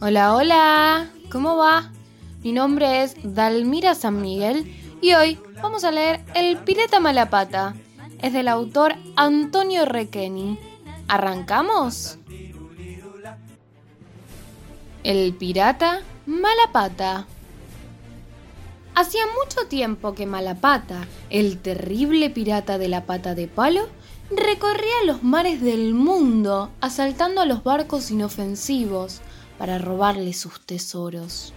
Hola, hola, ¿cómo va? Mi nombre es Dalmira San Miguel y hoy vamos a leer El Pirata Malapata. Es del autor Antonio Requeni. ¿Arrancamos? El Pirata Malapata. Hacía mucho tiempo que Malapata, el terrible pirata de la pata de palo, recorría los mares del mundo asaltando a los barcos inofensivos para robarle sus tesoros.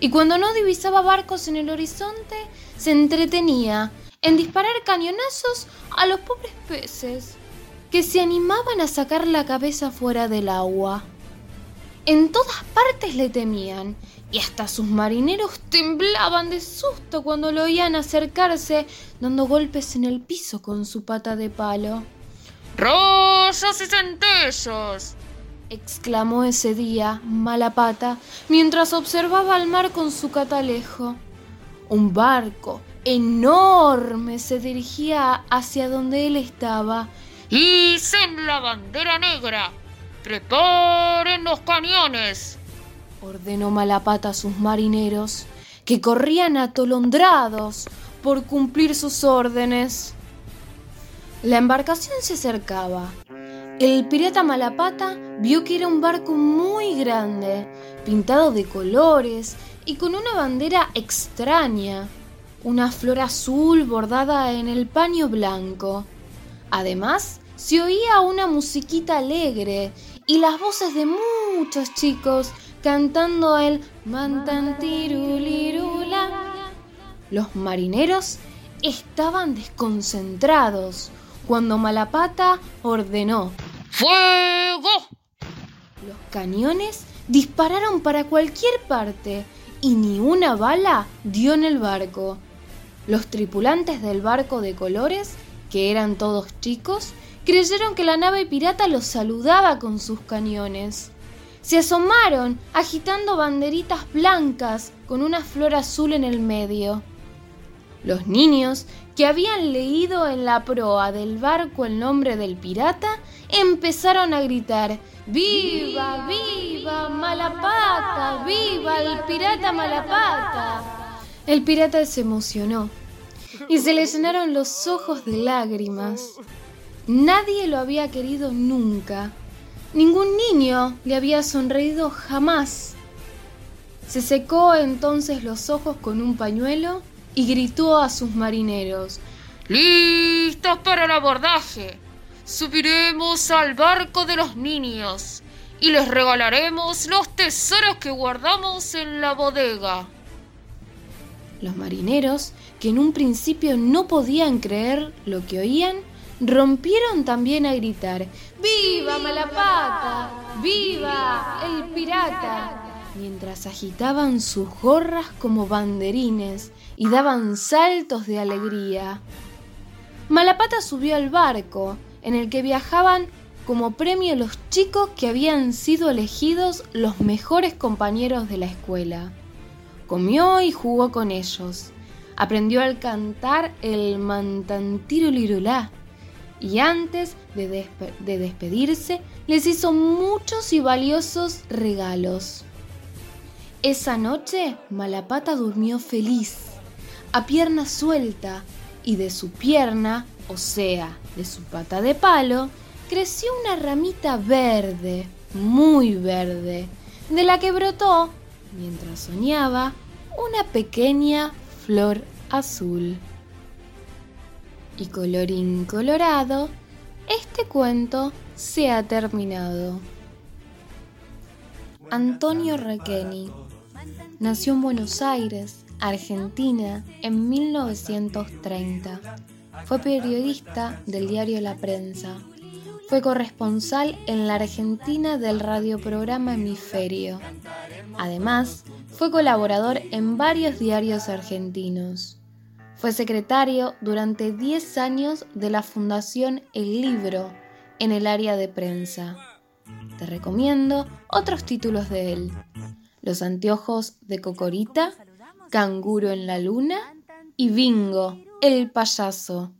Y cuando no divisaba barcos en el horizonte, se entretenía en disparar cañonazos a los pobres peces que se animaban a sacar la cabeza fuera del agua. En todas partes le temían y hasta sus marineros temblaban de susto cuando lo oían acercarse dando golpes en el piso con su pata de palo. ¡Rosas y centellos! exclamó ese día Malapata mientras observaba al mar con su catalejo. Un barco enorme se dirigía hacia donde él estaba. ¡Hicen la bandera negra! ¡Preparen los cañones! ordenó Malapata a sus marineros, que corrían atolondrados por cumplir sus órdenes. La embarcación se acercaba. El pirata Malapata vio que era un barco muy grande, pintado de colores y con una bandera extraña, una flor azul bordada en el paño blanco. Además, se oía una musiquita alegre y las voces de muchos chicos cantando el mantantirulirula. Los marineros estaban desconcentrados cuando Malapata ordenó ¡Fuego! Los cañones dispararon para cualquier parte y ni una bala dio en el barco. Los tripulantes del barco de colores, que eran todos chicos, creyeron que la nave pirata los saludaba con sus cañones. Se asomaron agitando banderitas blancas con una flor azul en el medio. Los niños, que habían leído en la proa del barco el nombre del pirata, empezaron a gritar ¡Viva, viva, Malapata! ¡Viva el pirata Malapata! El pirata se emocionó y se le llenaron los ojos de lágrimas. Nadie lo había querido nunca. Ningún niño le había sonreído jamás. Se secó entonces los ojos con un pañuelo y gritó a sus marineros ¡Listos para el abordaje! Subiremos al barco de los niños y les regalaremos los tesoros que guardamos en la bodega. Los marineros, que en un principio no podían creer lo que oían, rompieron también a gritar ¡Viva Malapata! ¡Viva el pirata! mientras agitaban sus gorras como banderines y daban saltos de alegría. Malapata subió al barco, en el que viajaban como premio los chicos que habían sido elegidos los mejores compañeros de la escuela. Comió y jugó con ellos. Aprendió a cantar el mantantirulirulá y antes de, de despedirse les hizo muchos y valiosos regalos. Esa noche Malapata durmió feliz, a pierna suelta, y de su pierna, o sea, de su pata de palo, creció una ramita verde, muy verde, de la que brotó, mientras soñaba, una pequeña flor azul. Y colorín colorado, este cuento se ha terminado. Antonio Requeni nació en Buenos Aires, Argentina, en 1930. Fue periodista del diario La Prensa. Fue corresponsal en la Argentina del radioprograma Hemisferio. Además, fue colaborador en varios diarios argentinos. Fue secretario durante 10 años de la Fundación El Libro en el área de prensa. Te recomiendo otros títulos de él. Los anteojos de Cocorita, Canguro en la Luna y Bingo, el payaso.